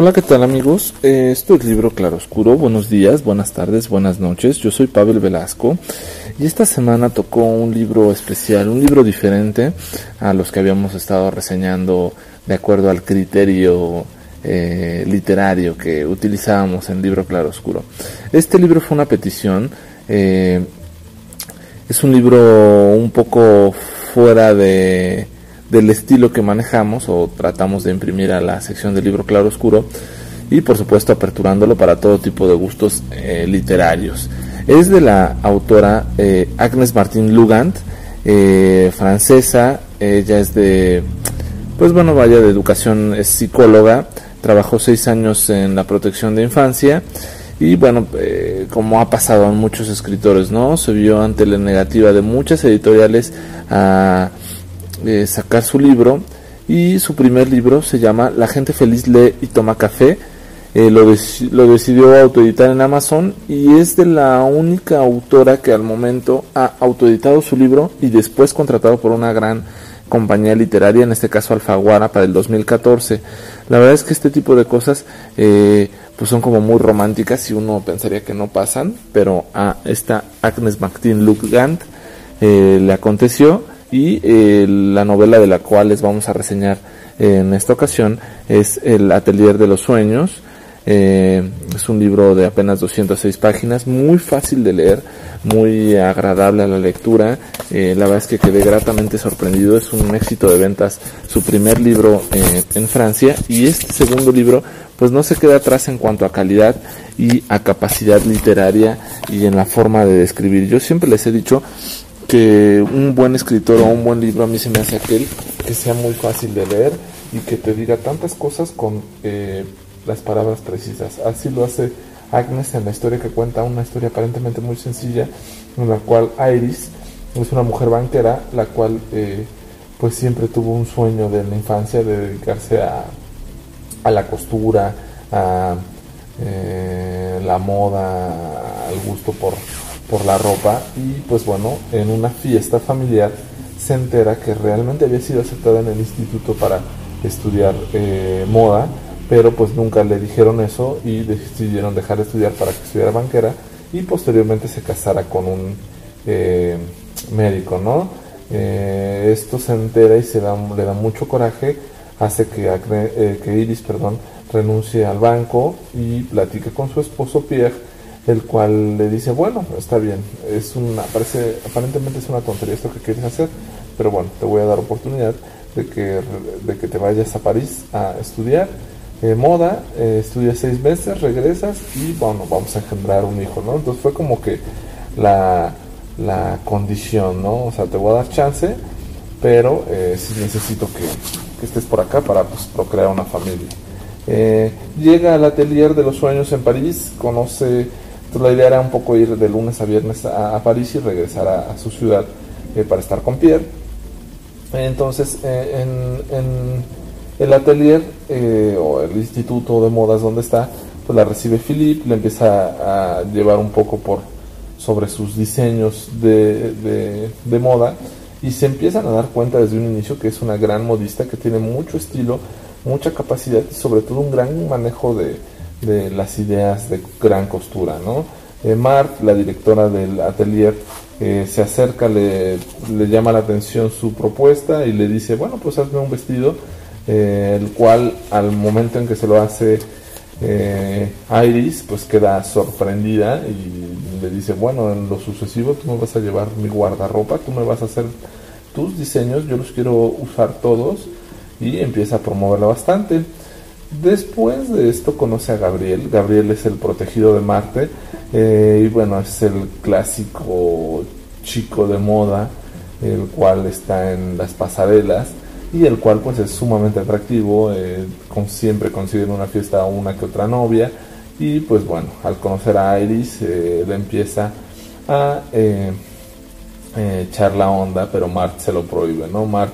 Hola, ¿qué tal amigos? Esto es Libro Claroscuro. Buenos días, buenas tardes, buenas noches. Yo soy Pavel Velasco y esta semana tocó un libro especial, un libro diferente a los que habíamos estado reseñando de acuerdo al criterio eh, literario que utilizábamos en Libro Claroscuro. Este libro fue una petición. Eh, es un libro un poco fuera de del estilo que manejamos o tratamos de imprimir a la sección del libro claro oscuro y por supuesto aperturándolo para todo tipo de gustos eh, literarios. Es de la autora eh, Agnes Martin Lugand, eh, francesa, ella es de, pues bueno, vaya de educación, es psicóloga, trabajó seis años en la protección de infancia y bueno, como ha pasado a muchos escritores, ¿no? Se vio ante la negativa de muchas editoriales a sacar su libro y su primer libro se llama La gente feliz lee y toma café. Eh, lo, lo, decidió autoeditar en Amazon y es de la única autora que al momento ha autoeditado su libro y después contratado por una gran compañía literaria, en este caso Alfaguara, para el 2014. La verdad es que este tipo de cosas eh, pues son como muy románticas y uno pensaría que no pasan, pero a esta Agnes Martin Lugand eh, le aconteció y eh, la novela de la cual les vamos a reseñar en esta ocasión es El Atelier de los Sueños. Eh, es un libro de apenas 206 páginas, muy fácil de leer, muy agradable a la lectura. Eh, la verdad es que quedé gratamente sorprendido, es un éxito de ventas su primer libro en Francia y este segundo libro pues no se queda atrás en cuanto a calidad y a capacidad literaria y en la forma de describir. Yo siempre les he dicho que un buen escritor o un buen libro a mí se me hace aquel que sea muy fácil de leer y que te diga tantas cosas con eh, las palabras precisas. Así lo hace Agnes en la historia que cuenta, una historia aparentemente muy sencilla, en la cual Iris es una mujer banquera, la cual eh, pues siempre tuvo un sueño de la infancia de dedicarse a, a la costura, a eh, la moda, al gusto por por la ropa y pues bueno, en una fiesta familiar se entera que realmente había sido aceptada en el instituto para estudiar eh, moda, pero pues nunca le dijeron eso y decidieron dejar de estudiar para que estudiara banquera y posteriormente se casara con un eh, médico, ¿no? Eh, esto se entera y se le da mucho coraje, hace que, que Iris perdón, renuncie al banco y platique con su esposo Pierre el cual le dice, bueno, está bien, es una, parece, aparentemente es una tontería esto que quieres hacer, pero bueno, te voy a dar oportunidad de que, de que te vayas a París a estudiar eh, moda, eh, estudias seis meses, regresas y bueno, vamos a engendrar un hijo, ¿no? Entonces fue como que la, la condición, ¿no? O sea, te voy a dar chance, pero eh, necesito que, que, estés por acá para pues, procrear una familia. Eh, llega al atelier de los sueños en París, conoce entonces la idea era un poco ir de lunes a viernes a, París y regresar a, su ciudad eh, para estar con Pierre. Entonces eh, en, el atelier eh, o el instituto de modas donde está, pues la recibe Philippe, le empieza a llevar un poco por sobre sus diseños de, de moda y se empiezan a dar cuenta desde un inicio que es una gran modista que tiene mucho estilo, mucha capacidad y sobre todo un gran manejo de, de las ideas de gran costura, ¿no? Eh, Mark, la directora del atelier, eh, se acerca, le, le, llama la atención su propuesta y le dice, bueno, pues hazme un vestido, eh, el cual al momento en que se lo hace Iris, pues queda sorprendida y le dice, bueno, en lo sucesivo tú me vas a llevar mi guardarropa, tú me vas a hacer tus diseños, yo los quiero usar todos y empieza a promoverla bastante. Después de esto conoce a Gabriel. Gabriel es el protegido de Marte eh, y bueno, es el clásico chico de moda, el cual está en las pasarelas y el cual pues es sumamente atractivo, eh, con, siempre consigue en una fiesta una que otra novia y pues bueno, al conocer a Iris eh, le empieza a echar la onda, pero Mart se lo prohíbe, ¿no? Mart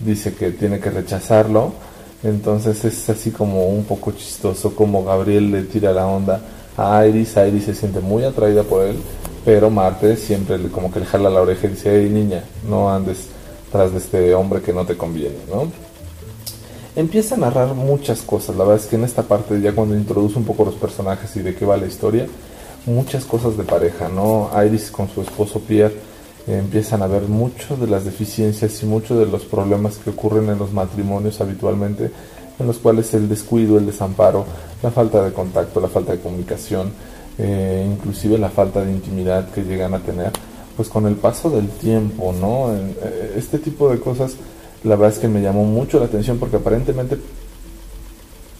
dice que tiene que rechazarlo entonces es así como un poco chistoso como Gabriel le tira la onda a Iris, Iris se siente muy atraída por él, pero Marte siempre como que le jala la oreja y dice, hey niña, no andes tras de este hombre que no te conviene, ¿no? empieza a narrar muchas cosas. La verdad es que en esta parte, ya cuando introduce un poco los personajes y de qué va la historia, muchas cosas de pareja, ¿no? Iris con su esposo Pierre empiezan a ver mucho de las deficiencias y muchos de los problemas que ocurren en los matrimonios habitualmente, en los cuales el descuido, el desamparo, la falta de contacto, la falta de comunicación, eh, inclusive la falta de intimidad que llegan a tener, pues con el paso del tiempo, ¿no? Eh, este tipo de cosas la verdad es que me llamó mucho la atención porque aparentemente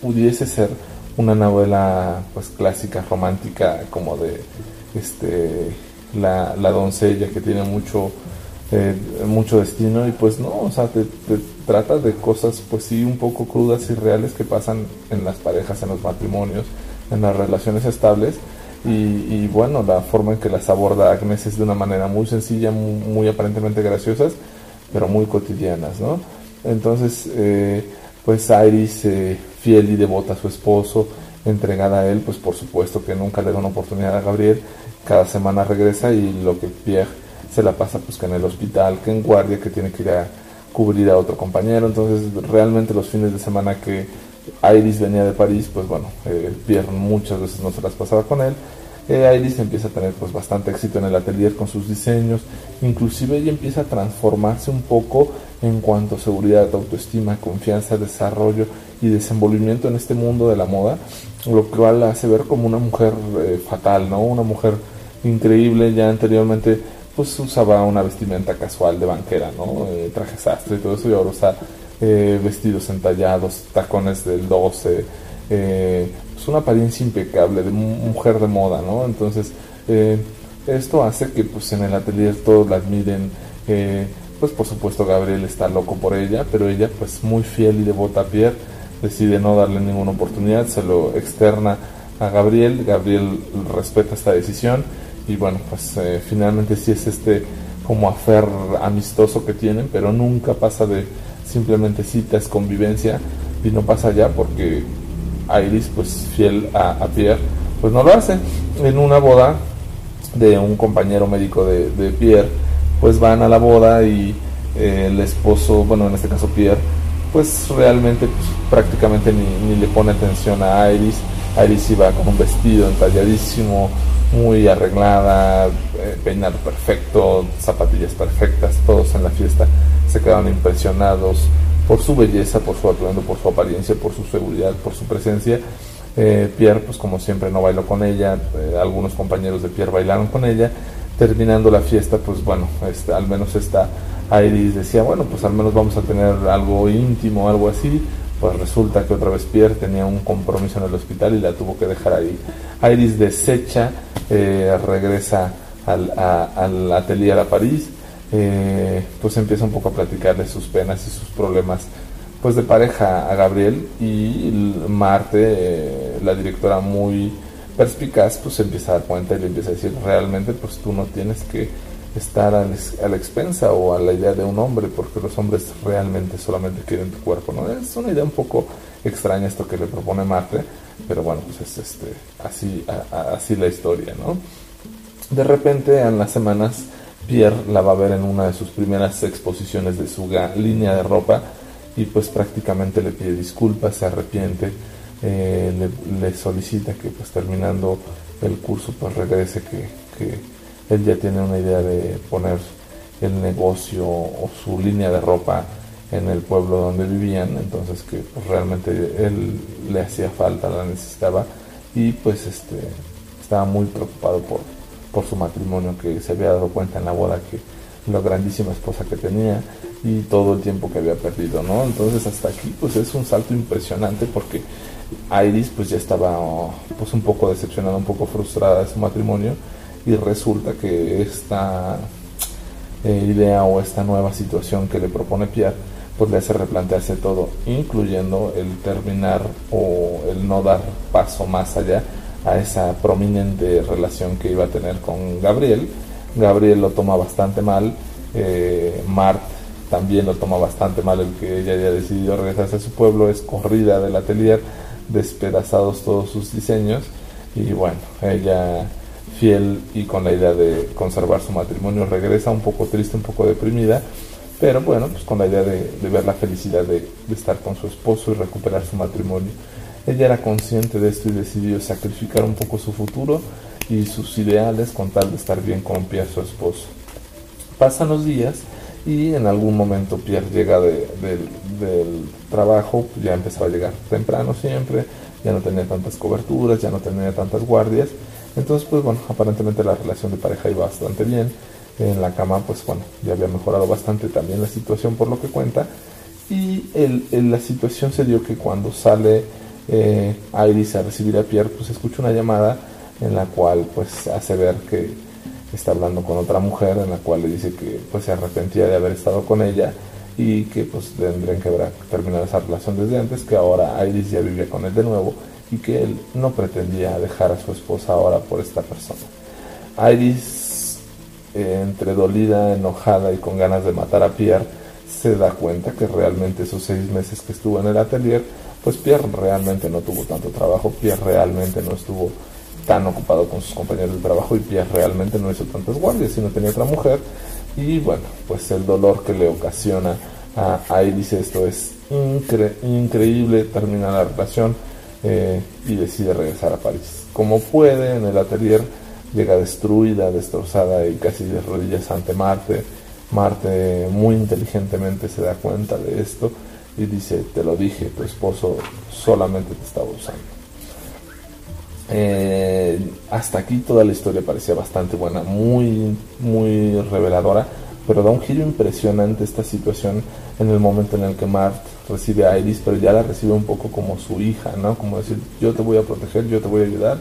pudiese ser una novela pues clásica romántica como de este la, doncella que tiene mucho eh, mucho destino y pues no o sea te, de cosas pues sí un poco crudas y reales que pasan en las parejas en los matrimonios en las relaciones estables y, y bueno la forma en que las aborda Agnes es de una manera muy sencilla muy aparentemente graciosas pero muy cotidianas, ¿no? Entonces, eh, pues Iris, eh, fiel y devota a su esposo, entregada a él, pues por supuesto que nunca le da una oportunidad a Gabriel, cada semana regresa y lo que Pierre se la pasa pues que en el hospital, que en guardia, que tiene que ir a cubrir a otro compañero, entonces realmente los fines de semana que Iris venía de París, pues bueno, eh, Pierre muchas veces no se las pasaba con él, eh, Iris empieza a tener pues bastante éxito en el atelier con sus diseños, inclusive ella empieza a transformarse un poco en cuanto a seguridad, autoestima, confianza, desarrollo y desenvolvimiento en este mundo de la moda, lo cual la hace ver como una mujer eh, fatal, ¿no? Una mujer increíble, ya anteriormente pues usaba una vestimenta casual de banquera, ¿no? Eh, traje sastre y todo eso, y ahora usa eh, vestidos entallados, tacones del 12, eh, pues una apariencia impecable de mujer de moda, ¿no? Entonces, eh, esto hace que pues en el atelier todos la admiren, eh, pues por supuesto Gabriel está loco por ella, pero ella pues muy fiel y devota a Pierre, decide no darle ninguna oportunidad, se lo externa a Gabriel, Gabriel respeta esta decisión y bueno, pues finalmente sí es este como afer amistoso que tienen, pero nunca pasa de simplemente citas, convivencia y no pasa allá porque Iris, pues fiel a, Pierre, pues no lo hace. En una boda de un compañero médico de, Pierre, pues van a la boda y eh, el esposo, bueno, en este caso Pierre, pues realmente pues, prácticamente ni, le pone atención a Iris. Iris iba con un vestido entalladísimo, muy arreglada, eh, peinado perfecto, zapatillas perfectas, todos en la fiesta se quedaron impresionados por su belleza, por su atuendo, por su apariencia, por su seguridad, por su presencia. Eh, Pierre, pues como siempre, no bailó con ella, eh, algunos compañeros de Pierre bailaron con ella. Terminando la fiesta, pues bueno, este, al menos esta Iris decía, bueno, pues al menos vamos a tener algo íntimo, algo así. Pues resulta que otra vez Pierre tenía un compromiso en el hospital y la tuvo que dejar ahí. Iris desecha, eh, regresa al, al atelier a París eh, pues empieza un poco a platicarle sus penas y sus problemas pues de pareja a Gabriel y Marte, eh, la directora muy perspicaz, pues empieza a dar cuenta y le empieza a decir, realmente pues tú no tienes que estar a la expensa o a la idea de un hombre, porque los hombres realmente solamente quieren tu cuerpo, ¿no? Es una idea un poco extraña esto que le propone Marte, pero bueno, pues es este, así, así la historia, ¿no? De repente en las semanas Pierre la va a ver en una de sus primeras exposiciones de su línea de ropa y pues prácticamente le pide disculpas, se arrepiente, eh, le, solicita que pues terminando el curso pues regrese, que, que, él ya tiene una idea de poner el negocio o su línea de ropa en el pueblo donde vivían, entonces que pues, realmente él le hacía falta, la necesitaba y pues este estaba muy preocupado por, por su matrimonio, que se había dado cuenta en la boda que la grandísima esposa que tenía y todo el tiempo que había perdido, ¿no? Entonces hasta aquí pues es un salto impresionante porque Iris pues ya estaba pues un poco decepcionada, un poco frustrada de su matrimonio y resulta que esta eh, idea o esta nueva situación que le propone Pierre pues le hace replantearse todo, incluyendo el terminar o el no dar paso más allá a esa prominente relación que iba a tener con Gabriel. Gabriel lo toma bastante mal, eh, Mart también lo toma bastante mal el que ella haya decidido regresarse a su pueblo, es corrida del atelier, despedazados todos sus diseños y bueno, ella fiel y con la idea de conservar su matrimonio regresa un poco triste, un poco deprimida, pero bueno, pues con la idea de, ver la felicidad de, estar con su esposo y recuperar su matrimonio. Ella era consciente de esto y decidió sacrificar un poco su futuro y sus ideales con tal de estar bien con Pierre, su esposo. Pasan los días y en algún momento Pierre llega del trabajo, ya empezaba a llegar temprano siempre, ya no tenía tantas coberturas, ya no tenía tantas guardias, entonces pues bueno, aparentemente la relación de pareja iba bastante bien, en la cama pues bueno, ya había mejorado bastante también la situación por lo que cuenta, y la situación se dio que cuando sale eh, Iris a recibir a Pierre, pues escucha una llamada en la cual pues hace ver que está hablando con otra mujer en la cual le dice que pues se arrepentía de haber estado con ella y que pues tendrían que terminar esa relación desde antes, que ahora Iris ya vivía con él de nuevo y que él no pretendía dejar a su esposa ahora por esta persona. Iris, eh, entre dolida, enojada y con ganas de matar a Pierre, se da cuenta que realmente esos seis meses que estuvo en el atelier, pues Pierre realmente no tuvo tanto trabajo, Pierre realmente no estuvo tan ocupado con sus compañeros de trabajo y Pierre realmente no hizo tantas guardias, sino tenía otra mujer. Y bueno, pues el dolor que le ocasiona a Iris esto es increíble, termina la relación eh, y decide regresar a París. Como puede, en el atelier llega destruida, destrozada y casi de rodillas ante Marte. Marte muy inteligentemente se da cuenta de esto y dice, te lo dije, tu esposo solamente te estaba usando. Eh, hasta aquí toda la historia parecía bastante buena, muy, muy reveladora, pero da un giro impresionante esta situación en el momento en el que Mart recibe a Iris, pero ya la recibe un poco como su hija, ¿no? Como decir, yo te voy a proteger, yo te voy a ayudar,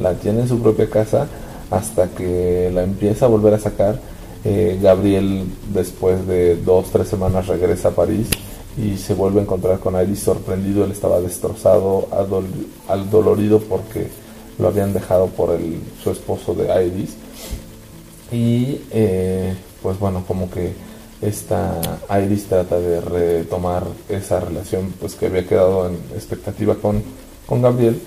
la tiene en su propia casa hasta que la empieza a volver a sacar. Eh, Gabriel, después de dos, tres semanas, regresa a París y se vuelve a encontrar con Iris sorprendido, él estaba destrozado, al dolorido porque lo habían dejado por el, su esposo de Iris. Y eh, pues bueno, como que esta Iris trata de retomar esa relación pues que había quedado en expectativa con, con Gabriel.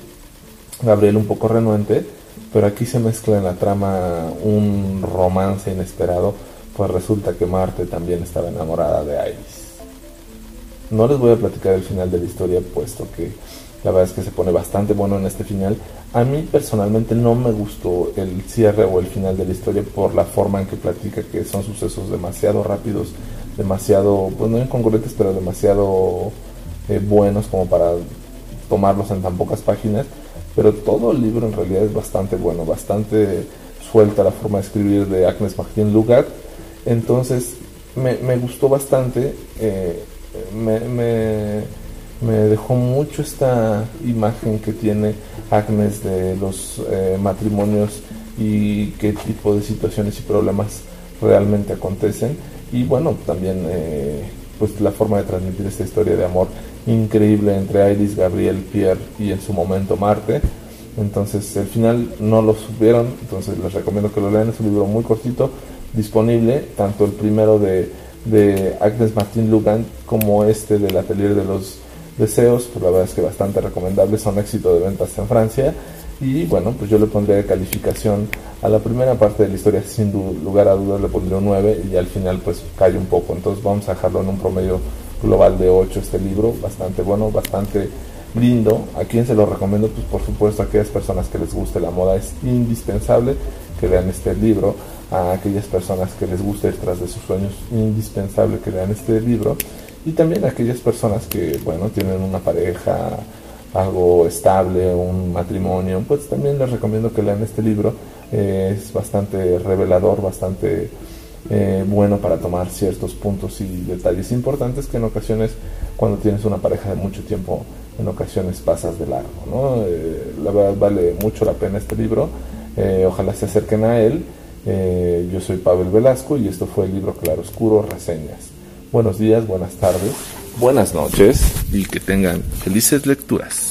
Gabriel un poco renuente, pero aquí se mezcla en la trama un romance inesperado, pues resulta que Marte también estaba enamorada de Iris. No les voy a platicar el final de la historia, puesto que la verdad es que se pone bastante bueno en este final. A mí personalmente no me gustó el cierre o el final de la historia por la forma en que platica que son sucesos demasiado rápidos, demasiado, pues no incongruentes, pero demasiado eh, buenos como para tomarlos en tan pocas páginas. Pero todo el libro en realidad es bastante bueno, bastante suelta la forma de escribir de Agnes Martin Lugat. Entonces me, gustó bastante. Eh, me me dejó mucho esta imagen que tiene Agnes de los eh, matrimonios y qué tipo de situaciones y problemas realmente acontecen. Y bueno también eh, pues la forma de transmitir esta historia de amor increíble entre Iris, Gabriel, Pierre y en su momento Marte. Entonces el final no lo supieron entonces les recomiendo que lo lean. Es un libro muy cortito disponible tanto el primero de, de Agnes Martín Lugan como este del atelier de los deseos, pues la verdad es que bastante recomendable, son éxito de ventas en Francia. Y bueno, pues yo le pondré calificación a la primera parte de la historia, sin lugar a dudas le pondré un 9 y al final pues cae un poco. Entonces vamos a dejarlo en un promedio global de 8 este libro, bastante bueno, bastante lindo. ¿A quién se lo recomiendo? Pues por supuesto a aquellas personas que les guste la moda es indispensable que lean este libro. A aquellas personas que les guste ir tras de sus sueños, indispensable que lean este libro y también aquellas personas que, bueno, tienen una pareja, algo estable, un matrimonio, pues también les recomiendo que lean este libro. Eh, es bastante revelador, bastante eh, bueno para tomar ciertos puntos y detalles importantes que en ocasiones, cuando tienes una pareja de mucho tiempo, en ocasiones pasas de largo. ¿no? Eh, la verdad vale mucho la pena este libro. ojalá se acerquen a él. yo soy Pavel Velasco y esto fue el libro Claroscuro Reseñas. Buenos días, buenas tardes, buenas noches y que tengan felices lecturas.